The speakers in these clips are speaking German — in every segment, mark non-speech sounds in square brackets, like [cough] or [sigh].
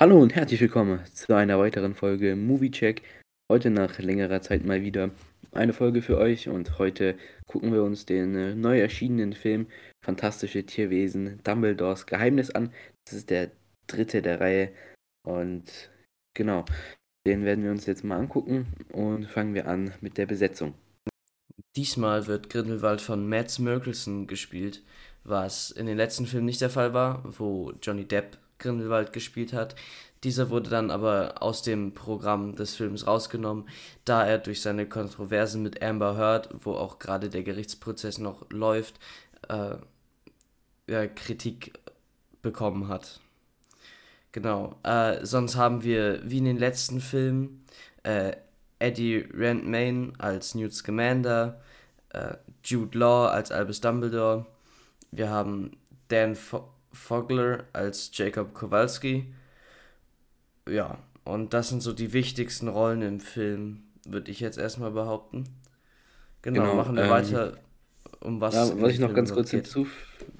Hallo und herzlich willkommen zu einer weiteren Folge Movie Check. Heute nach längerer Zeit mal wieder eine Folge für euch und heute gucken wir uns den äh, neu erschienenen Film Fantastische Tierwesen Dumbledores Geheimnis an. Das ist der dritte der Reihe und genau, den werden wir uns jetzt mal angucken und fangen wir an mit der Besetzung. Diesmal wird Grindelwald von Mads Mikkelsen gespielt, was in den letzten Filmen nicht der Fall war, wo Johnny Depp Grindelwald gespielt hat. Dieser wurde dann aber aus dem Programm des Films rausgenommen, da er durch seine Kontroversen mit Amber Heard, wo auch gerade der Gerichtsprozess noch läuft, äh, ja, Kritik bekommen hat. Genau. Äh, sonst haben wir, wie in den letzten Filmen, äh, Eddie Redmayne als Newt Scamander, äh, Jude Law als Albus Dumbledore. Wir haben Dan Fo Fogler als Jacob Kowalski. Ja, und das sind so die wichtigsten Rollen im Film, würde ich jetzt erstmal behaupten. Genau, genau machen wir ähm, weiter, um was. Ja, was ich noch Film ganz kurz hinzuf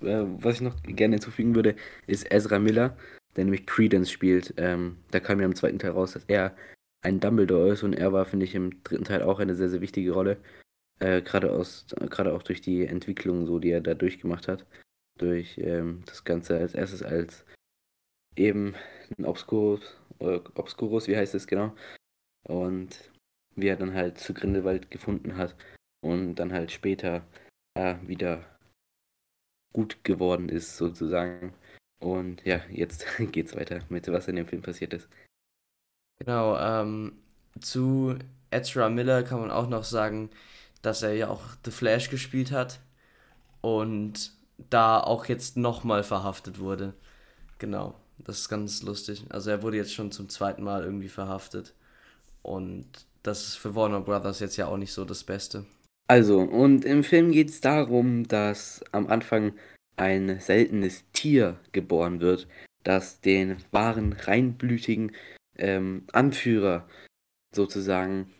äh, was ich noch gerne hinzufügen würde, ist Ezra Miller, der nämlich Credence spielt. Ähm, da kam ja im zweiten Teil raus, dass er ein Dumbledore ist und er war, finde ich, im dritten Teil auch eine sehr, sehr wichtige Rolle. Äh, gerade aus, gerade auch durch die Entwicklung, so die er da durchgemacht hat durch ähm, das Ganze als erstes als eben ein Obscurus, äh, Obscurus, wie heißt es genau, und wie er dann halt zu Grindelwald gefunden hat und dann halt später äh, wieder gut geworden ist sozusagen. Und ja, jetzt [laughs] geht's weiter mit was in dem Film passiert ist. Genau, ähm, zu Ezra Miller kann man auch noch sagen, dass er ja auch The Flash gespielt hat und da auch jetzt nochmal verhaftet wurde. Genau, das ist ganz lustig. Also er wurde jetzt schon zum zweiten Mal irgendwie verhaftet. Und das ist für Warner Brothers jetzt ja auch nicht so das Beste. Also, und im Film geht es darum, dass am Anfang ein seltenes Tier geboren wird, das den wahren reinblütigen ähm, Anführer sozusagen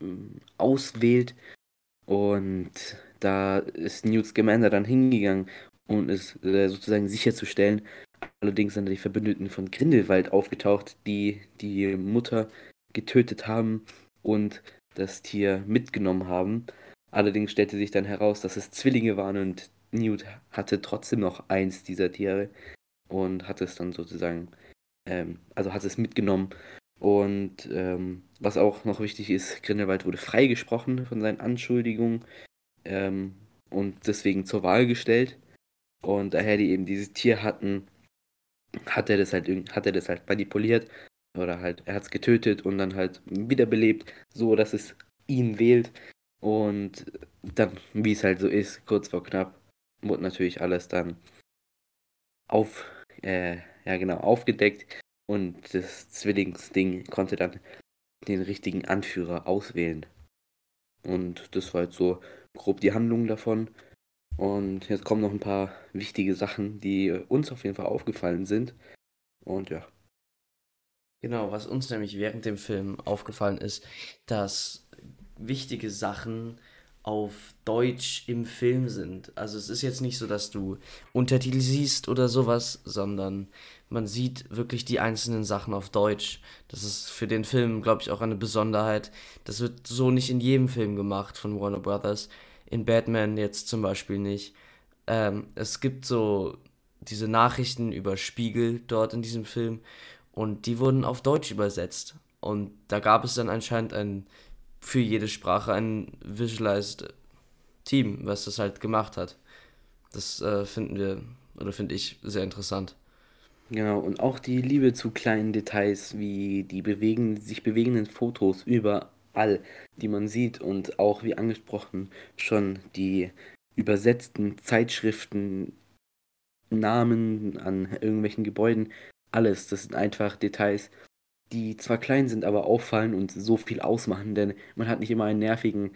ähm, auswählt. Und da ist Newt Scamander dann hingegangen, um es äh, sozusagen sicherzustellen. Allerdings sind die Verbündeten von Grindelwald aufgetaucht, die die Mutter getötet haben und das Tier mitgenommen haben. Allerdings stellte sich dann heraus, dass es Zwillinge waren und Newt hatte trotzdem noch eins dieser Tiere und hat es dann sozusagen, ähm, also hat es mitgenommen. Und ähm, was auch noch wichtig ist, Grindelwald wurde freigesprochen von seinen Anschuldigungen ähm, und deswegen zur Wahl gestellt. Und daher die eben dieses Tier hatten, hat er das halt hat er das halt manipuliert oder halt er hat es getötet und dann halt wiederbelebt, so dass es ihn wählt. Und dann, wie es halt so ist, kurz vor knapp, wurde natürlich alles dann auf, äh, ja genau, aufgedeckt und das Zwillingsding konnte dann den richtigen Anführer auswählen. Und das war jetzt so grob die Handlung davon. Und jetzt kommen noch ein paar wichtige Sachen, die uns auf jeden Fall aufgefallen sind. Und ja. Genau, was uns nämlich während dem Film aufgefallen ist, dass wichtige Sachen auf Deutsch im Film sind. Also es ist jetzt nicht so, dass du Untertitel siehst oder sowas, sondern man sieht wirklich die einzelnen Sachen auf Deutsch. Das ist für den Film, glaube ich, auch eine Besonderheit. Das wird so nicht in jedem Film gemacht von Warner Brothers. In Batman jetzt zum Beispiel nicht. Ähm, es gibt so diese Nachrichten über Spiegel dort in diesem Film und die wurden auf Deutsch übersetzt. Und da gab es dann anscheinend ein für jede Sprache ein Visualized Team, was das halt gemacht hat. Das äh, finden wir, oder finde ich, sehr interessant. Genau, und auch die Liebe zu kleinen Details, wie die bewegen, sich bewegenden Fotos überall, die man sieht und auch, wie angesprochen, schon die übersetzten Zeitschriften, Namen an irgendwelchen Gebäuden, alles, das sind einfach Details, die zwar klein sind, aber auffallen und so viel ausmachen, denn man hat nicht immer einen nervigen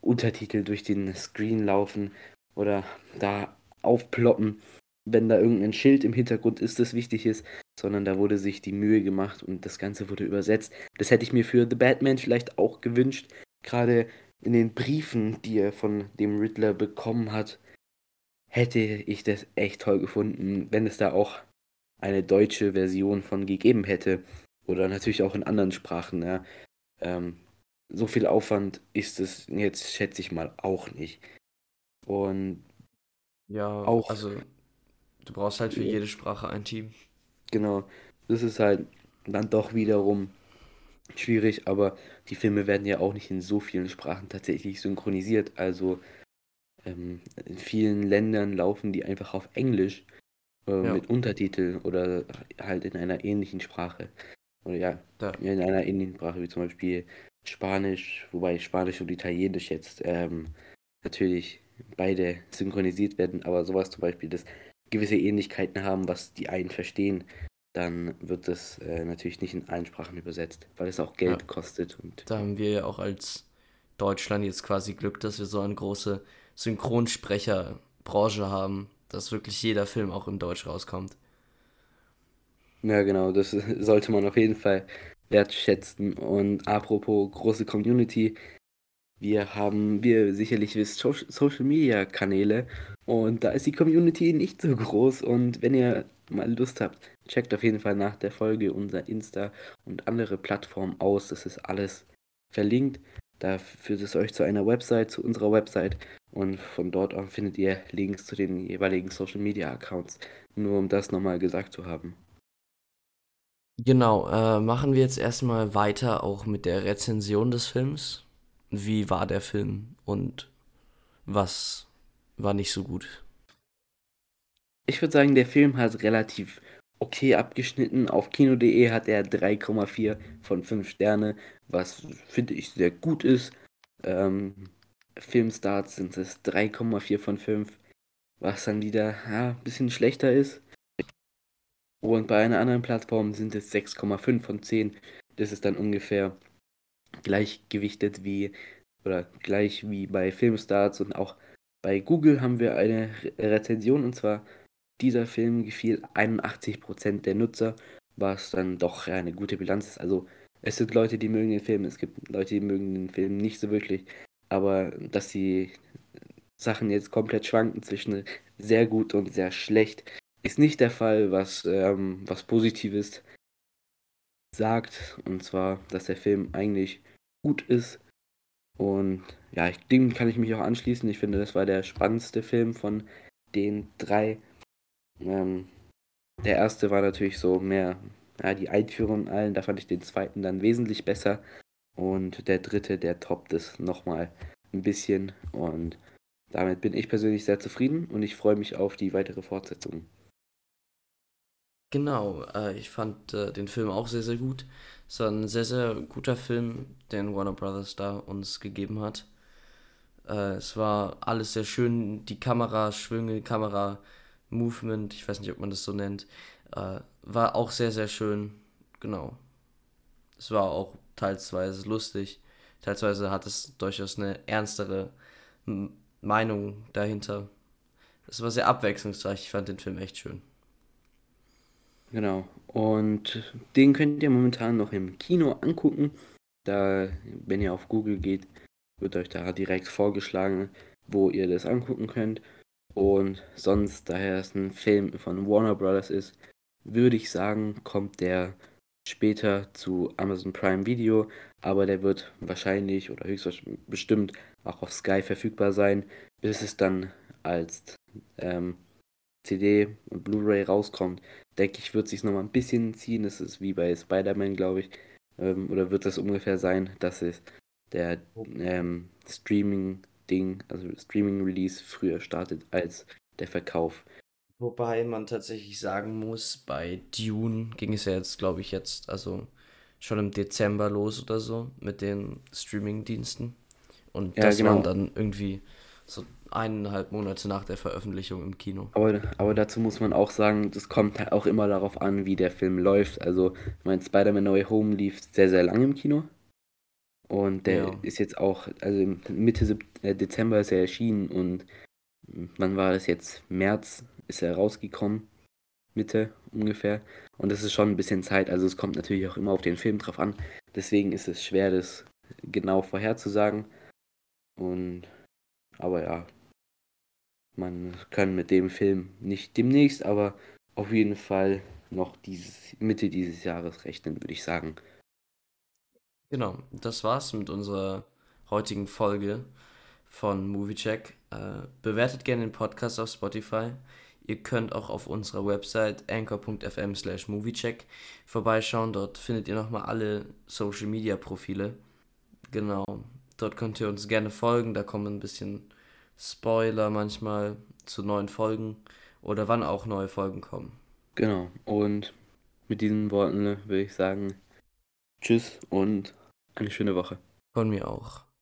Untertitel durch den Screen laufen oder da aufploppen, wenn da irgendein Schild im Hintergrund ist, das wichtig ist, sondern da wurde sich die Mühe gemacht und das Ganze wurde übersetzt. Das hätte ich mir für The Batman vielleicht auch gewünscht, gerade in den Briefen, die er von dem Riddler bekommen hat, hätte ich das echt toll gefunden, wenn es da auch eine deutsche Version von gegeben hätte. Oder natürlich auch in anderen Sprachen. Ja. Ähm, so viel Aufwand ist es jetzt, schätze ich mal, auch nicht. Und ja, auch. Also, du brauchst halt für jede Sprache ein Team. Genau. Das ist halt dann doch wiederum schwierig, aber die Filme werden ja auch nicht in so vielen Sprachen tatsächlich synchronisiert. Also ähm, in vielen Ländern laufen die einfach auf Englisch äh, ja. mit Untertiteln oder halt in einer ähnlichen Sprache. Oder ja, ja, in einer ähnlichen Sprache wie zum Beispiel Spanisch, wobei Spanisch und Italienisch jetzt ähm, natürlich beide synchronisiert werden, aber sowas zum Beispiel, dass gewisse Ähnlichkeiten haben, was die einen verstehen, dann wird das äh, natürlich nicht in allen Sprachen übersetzt, weil es auch Geld ja. kostet. Und da haben wir ja auch als Deutschland jetzt quasi Glück, dass wir so eine große Synchronsprecherbranche haben, dass wirklich jeder Film auch in Deutsch rauskommt. Ja, genau, das [laughs] sollte man auf jeden Fall wertschätzen. Und apropos große Community, wir haben, wir sicherlich wisst, Social Media Kanäle und da ist die Community nicht so groß und wenn ihr mal Lust habt, checkt auf jeden Fall nach der Folge unser Insta und andere Plattformen aus. Das ist alles verlinkt. Da führt es euch zu einer Website, zu unserer Website und von dort an findet ihr Links zu den jeweiligen Social Media Accounts. Nur um das nochmal gesagt zu haben. Genau, äh, machen wir jetzt erstmal weiter auch mit der Rezension des Films wie war der Film und was war nicht so gut? Ich würde sagen, der Film hat relativ okay abgeschnitten. Auf kino.de hat er 3,4 von 5 Sterne, was finde ich sehr gut ist. Ähm, Filmstarts sind es 3,4 von 5, was dann wieder ja, ein bisschen schlechter ist. Und bei einer anderen Plattform sind es 6,5 von 10. Das ist dann ungefähr gleichgewichtet wie oder gleich wie bei Filmstarts und auch bei Google haben wir eine Rezension und zwar dieser Film gefiel 81% der Nutzer, was dann doch eine gute Bilanz ist. Also es sind Leute, die mögen den Film, es gibt Leute, die mögen den Film nicht so wirklich, aber dass die Sachen jetzt komplett schwanken zwischen sehr gut und sehr schlecht, ist nicht der Fall, was, ähm, was Positives sagt. Und zwar, dass der Film eigentlich gut ist. Und ja, dem kann ich mich auch anschließen. Ich finde, das war der spannendste Film von den drei. Ähm, der erste war natürlich so mehr ja, die Einführung allen. Da fand ich den zweiten dann wesentlich besser. Und der dritte, der toppt es nochmal ein bisschen. Und damit bin ich persönlich sehr zufrieden und ich freue mich auf die weitere Fortsetzung. Genau, äh, ich fand äh, den Film auch sehr, sehr gut. Es war ein sehr, sehr guter Film, den Warner Brothers da uns gegeben hat. Äh, es war alles sehr schön, die Kameraschwünge, Kamera-Movement, ich weiß nicht, ob man das so nennt, äh, war auch sehr, sehr schön. Genau. Es war auch teilsweise lustig. Teilsweise hat es durchaus eine ernstere Meinung dahinter. Es war sehr abwechslungsreich. Ich fand den Film echt schön. Genau. Und den könnt ihr momentan noch im Kino angucken. Da, wenn ihr auf Google geht, wird euch da direkt vorgeschlagen, wo ihr das angucken könnt. Und sonst, daher es ein Film von Warner Brothers ist, würde ich sagen, kommt der später zu Amazon Prime Video, aber der wird wahrscheinlich oder höchstwahrscheinlich bestimmt auch auf Sky verfügbar sein, bis es dann als ähm, CD und Blu-ray rauskommt, denke ich, wird sich nochmal ein bisschen ziehen. Das ist wie bei Spider-Man, glaube ich. Ähm, oder wird das ungefähr sein, dass es der ähm, Streaming-Ding, also Streaming-Release früher startet als der Verkauf. Wobei man tatsächlich sagen muss, bei Dune ging es ja jetzt, glaube ich, jetzt, also schon im Dezember los oder so mit den Streaming-Diensten. Und ja, das genau. waren dann irgendwie so eineinhalb Monate nach der Veröffentlichung im Kino. Aber, aber dazu muss man auch sagen, das kommt halt auch immer darauf an, wie der Film läuft. Also, ich meine, Spider-Man No Way Home lief sehr, sehr lange im Kino. Und der ja. ist jetzt auch, also Mitte äh, Dezember ist er erschienen und wann war das jetzt? März ist er rausgekommen. Mitte ungefähr. Und das ist schon ein bisschen Zeit. Also es kommt natürlich auch immer auf den Film drauf an. Deswegen ist es schwer, das genau vorherzusagen. Und aber ja, man kann mit dem Film nicht demnächst, aber auf jeden Fall noch dieses, Mitte dieses Jahres rechnen, würde ich sagen. Genau, das war's mit unserer heutigen Folge von Moviecheck. Äh, bewertet gerne den Podcast auf Spotify. Ihr könnt auch auf unserer Website anchor.fm slash moviecheck vorbeischauen. Dort findet ihr nochmal alle Social Media Profile. Genau, dort könnt ihr uns gerne folgen. Da kommen ein bisschen Spoiler manchmal zu neuen Folgen oder wann auch neue Folgen kommen. Genau, und mit diesen Worten würde ich sagen, tschüss und eine schöne Woche. Von mir auch.